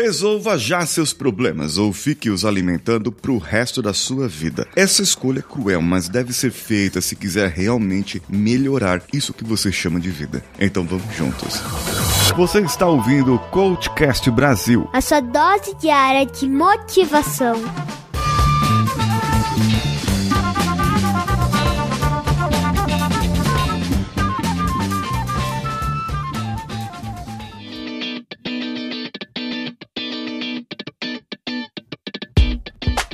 Resolva já seus problemas ou fique os alimentando pro resto da sua vida. Essa escolha é cruel, mas deve ser feita se quiser realmente melhorar isso que você chama de vida. Então vamos juntos. Você está ouvindo o Coachcast Brasil. A sua dose diária de motivação.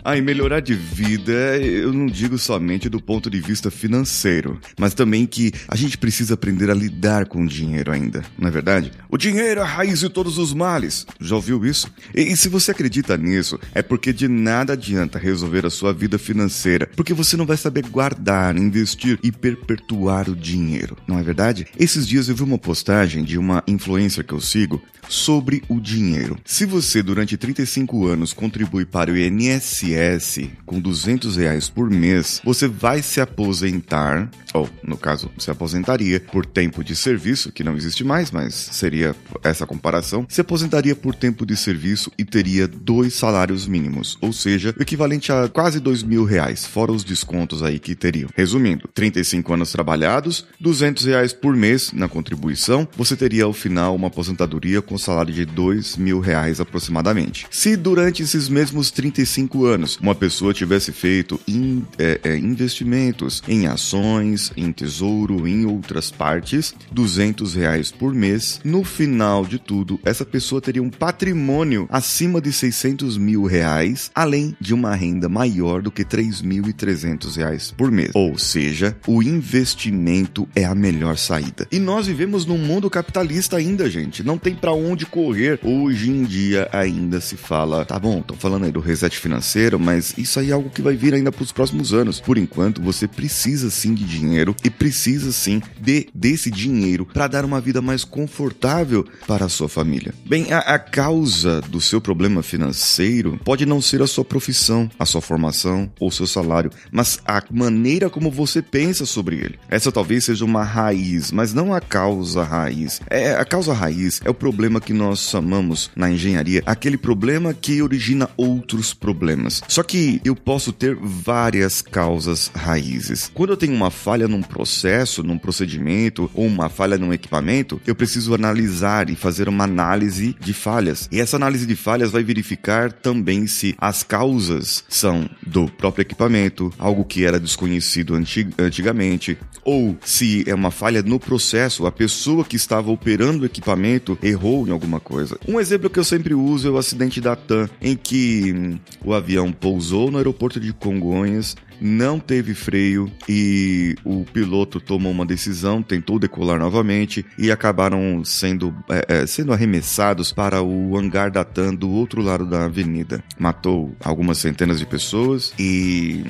Ah, e melhorar de vida, eu não digo somente do ponto de vista financeiro, mas também que a gente precisa aprender a lidar com o dinheiro ainda, não é verdade? O dinheiro é a raiz de todos os males. Já ouviu isso? E, e se você acredita nisso, é porque de nada adianta resolver a sua vida financeira, porque você não vai saber guardar, investir e perpetuar o dinheiro, não é verdade? Esses dias eu vi uma postagem de uma influencer que eu sigo sobre o dinheiro. Se você durante 35 anos contribui para o INSS com 200 reais por mês, você vai se aposentar, ou no caso, se aposentaria por tempo de serviço, que não existe mais, mas seria essa comparação, se aposentaria por tempo de serviço e teria dois salários mínimos, ou seja, o equivalente a quase 2 mil reais, fora os descontos aí que teriam. Resumindo, 35 anos trabalhados, 200 reais por mês na contribuição, você teria ao final uma aposentadoria com salário de 2 mil reais aproximadamente. Se durante esses mesmos 35 anos uma pessoa tivesse feito in, é, é, investimentos em ações, em tesouro, em outras partes, 200 reais por mês, no final de tudo, essa pessoa teria um patrimônio acima de 600 mil reais, além de uma renda maior do que 3.300 reais por mês. Ou seja, o investimento é a melhor saída. E nós vivemos num mundo capitalista ainda, gente. Não tem para onde correr. Hoje em dia ainda se fala, tá bom, tô falando aí do reset financeiro, mas isso aí é algo que vai vir ainda para os próximos anos. Por enquanto, você precisa sim de dinheiro e precisa sim de desse dinheiro para dar uma vida mais confortável para a sua família. Bem, a, a causa do seu problema financeiro pode não ser a sua profissão, a sua formação ou seu salário, mas a maneira como você pensa sobre ele. Essa talvez seja uma raiz, mas não a causa raiz. É a causa raiz é o problema que nós chamamos na engenharia aquele problema que origina outros problemas. Só que eu posso ter várias causas raízes. Quando eu tenho uma falha num processo, num procedimento ou uma falha num equipamento, eu preciso analisar e fazer uma análise de falhas. E essa análise de falhas vai verificar também se as causas são do próprio equipamento, algo que era desconhecido antig antigamente, ou se é uma falha no processo, a pessoa que estava operando o equipamento errou em alguma coisa. Um exemplo que eu sempre uso é o acidente da TAM, em que hum, o avião pousou no aeroporto de Congonhas não teve freio e o piloto tomou uma decisão, tentou decolar novamente e acabaram sendo, é, é, sendo arremessados para o hangar da TAM do outro lado da avenida. Matou algumas centenas de pessoas e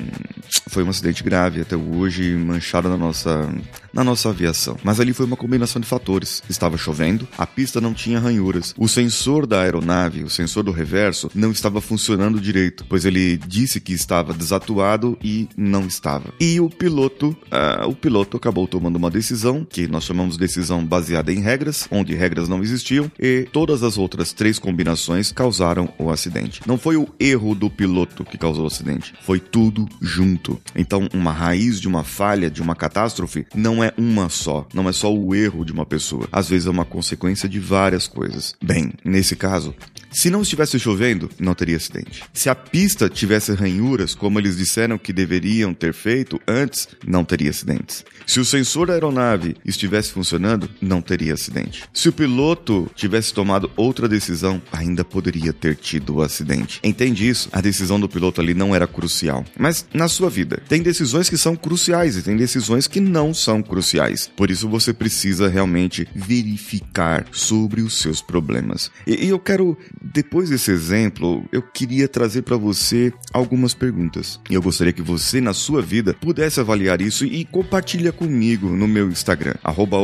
foi um acidente grave até hoje, manchado na nossa, na nossa aviação. Mas ali foi uma combinação de fatores. Estava chovendo, a pista não tinha ranhuras, o sensor da aeronave, o sensor do reverso, não estava funcionando direito, pois ele disse que estava desatuado e não estava. E o piloto, uh, o piloto acabou tomando uma decisão que nós chamamos de decisão baseada em regras, onde regras não existiam e todas as outras três combinações causaram o acidente. Não foi o erro do piloto que causou o acidente, foi tudo junto. Então, uma raiz de uma falha, de uma catástrofe, não é uma só, não é só o erro de uma pessoa. Às vezes é uma consequência de várias coisas. Bem, nesse caso, se não estivesse chovendo, não teria acidente. Se a pista tivesse ranhuras, como eles disseram que deveriam ter feito antes, não teria acidentes. Se o sensor da aeronave estivesse funcionando, não teria acidente. Se o piloto tivesse tomado outra decisão, ainda poderia ter tido o acidente. Entende isso? A decisão do piloto ali não era crucial. Mas na sua vida, tem decisões que são cruciais e tem decisões que não são cruciais. Por isso você precisa realmente verificar sobre os seus problemas. E, e eu quero depois desse exemplo, eu queria trazer para você algumas perguntas. E eu gostaria que você você na sua vida pudesse avaliar isso e compartilha comigo no meu Instagram, arroba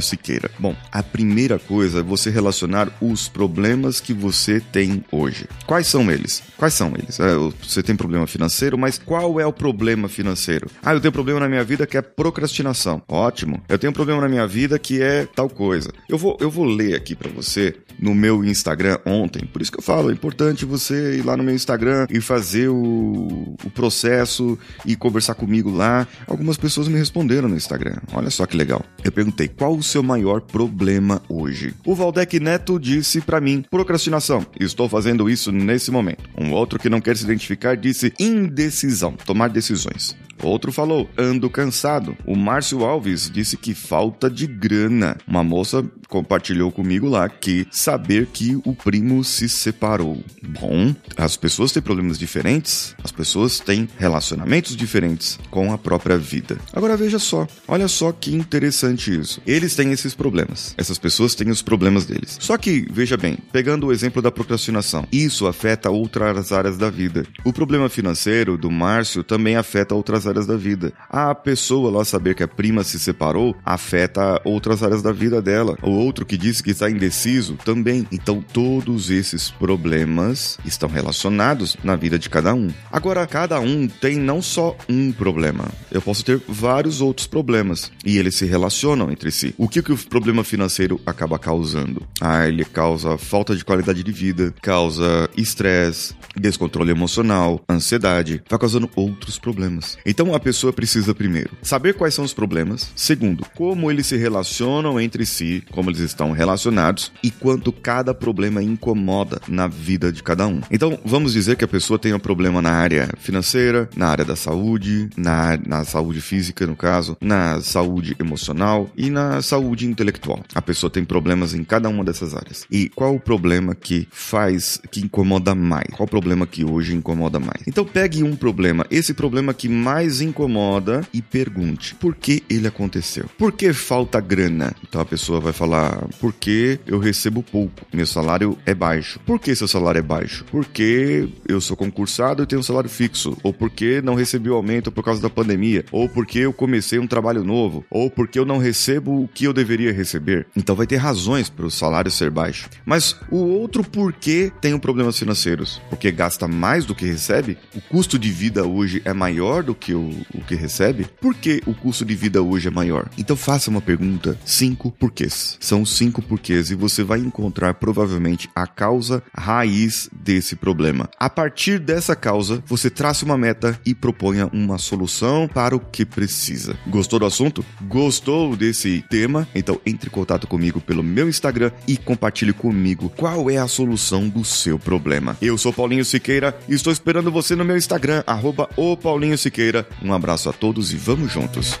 Siqueira. Bom, a primeira coisa é você relacionar os problemas que você tem hoje. Quais são eles? Quais são eles? É, você tem problema financeiro, mas qual é o problema financeiro? Ah, eu tenho problema na minha vida que é procrastinação. Ótimo. Eu tenho problema na minha vida que é tal coisa. Eu vou, eu vou ler aqui para você no meu Instagram ontem. Por isso que eu falo, é importante você ir lá no meu Instagram e fazer o, o processo e conversar comigo lá. Algumas pessoas me responderam no Instagram. Olha só que legal. Eu perguntei qual o seu maior problema hoje. O Valdec Neto disse para mim procrastinação. Estou fazendo isso nesse momento. Um outro que não quer se identificar disse indecisão, tomar decisões. Outro falou, ando cansado. O Márcio Alves disse que falta de grana. Uma moça compartilhou comigo lá que saber que o primo se separou. Bom, as pessoas têm problemas diferentes, as pessoas têm relacionamentos diferentes com a própria vida. Agora veja só, olha só que interessante isso. Eles têm esses problemas, essas pessoas têm os problemas deles. Só que, veja bem, pegando o exemplo da procrastinação, isso afeta outras áreas da vida. O problema financeiro do Márcio também afeta outras áreas da vida. A pessoa lá saber que a prima se separou afeta outras áreas da vida dela. Outro que disse que está indeciso também. Então todos esses problemas estão relacionados na vida de cada um. Agora, cada um tem não só um problema. Eu posso ter vários outros problemas e eles se relacionam entre si. O que, que o problema financeiro acaba causando? Ah, ele causa falta de qualidade de vida, causa estresse, descontrole emocional, ansiedade, vai causando outros problemas. Então a pessoa precisa primeiro saber quais são os problemas, segundo, como eles se relacionam entre si, como eles estão relacionados e quanto cada problema incomoda na vida de cada um. Então vamos dizer que a pessoa tem um problema na área financeira, na área da saúde, na, na saúde física, no caso, na saúde emocional e na saúde intelectual. A pessoa tem problemas em cada uma dessas áreas. E qual o problema que faz, que incomoda mais? Qual o problema que hoje incomoda mais? Então pegue um problema, esse problema que mais incomoda e pergunte por que ele aconteceu. Por que falta grana? Então a pessoa vai falar, porque eu recebo pouco, meu salário é baixo. Por que seu salário é baixo? Porque eu sou concursado e tenho um salário fixo, ou porque não recebi o aumento por causa da pandemia, ou porque eu comecei um trabalho novo, ou porque eu não recebo o que eu deveria receber. Então vai ter razões para o salário ser baixo. Mas o outro porquê tem problemas financeiros, porque gasta mais do que recebe, o custo de vida hoje é maior do que o, o que recebe. Por que o custo de vida hoje é maior? Então faça uma pergunta, cinco porquês. São cinco porquês e você vai encontrar provavelmente a causa raiz desse problema. A partir dessa causa, você traça uma meta e proponha uma solução para o que precisa. Gostou do assunto? Gostou desse tema? Então entre em contato comigo pelo meu Instagram e compartilhe comigo qual é a solução do seu problema. Eu sou Paulinho Siqueira e estou esperando você no meu Instagram, arroba o Paulinho Siqueira. Um abraço a todos e vamos juntos.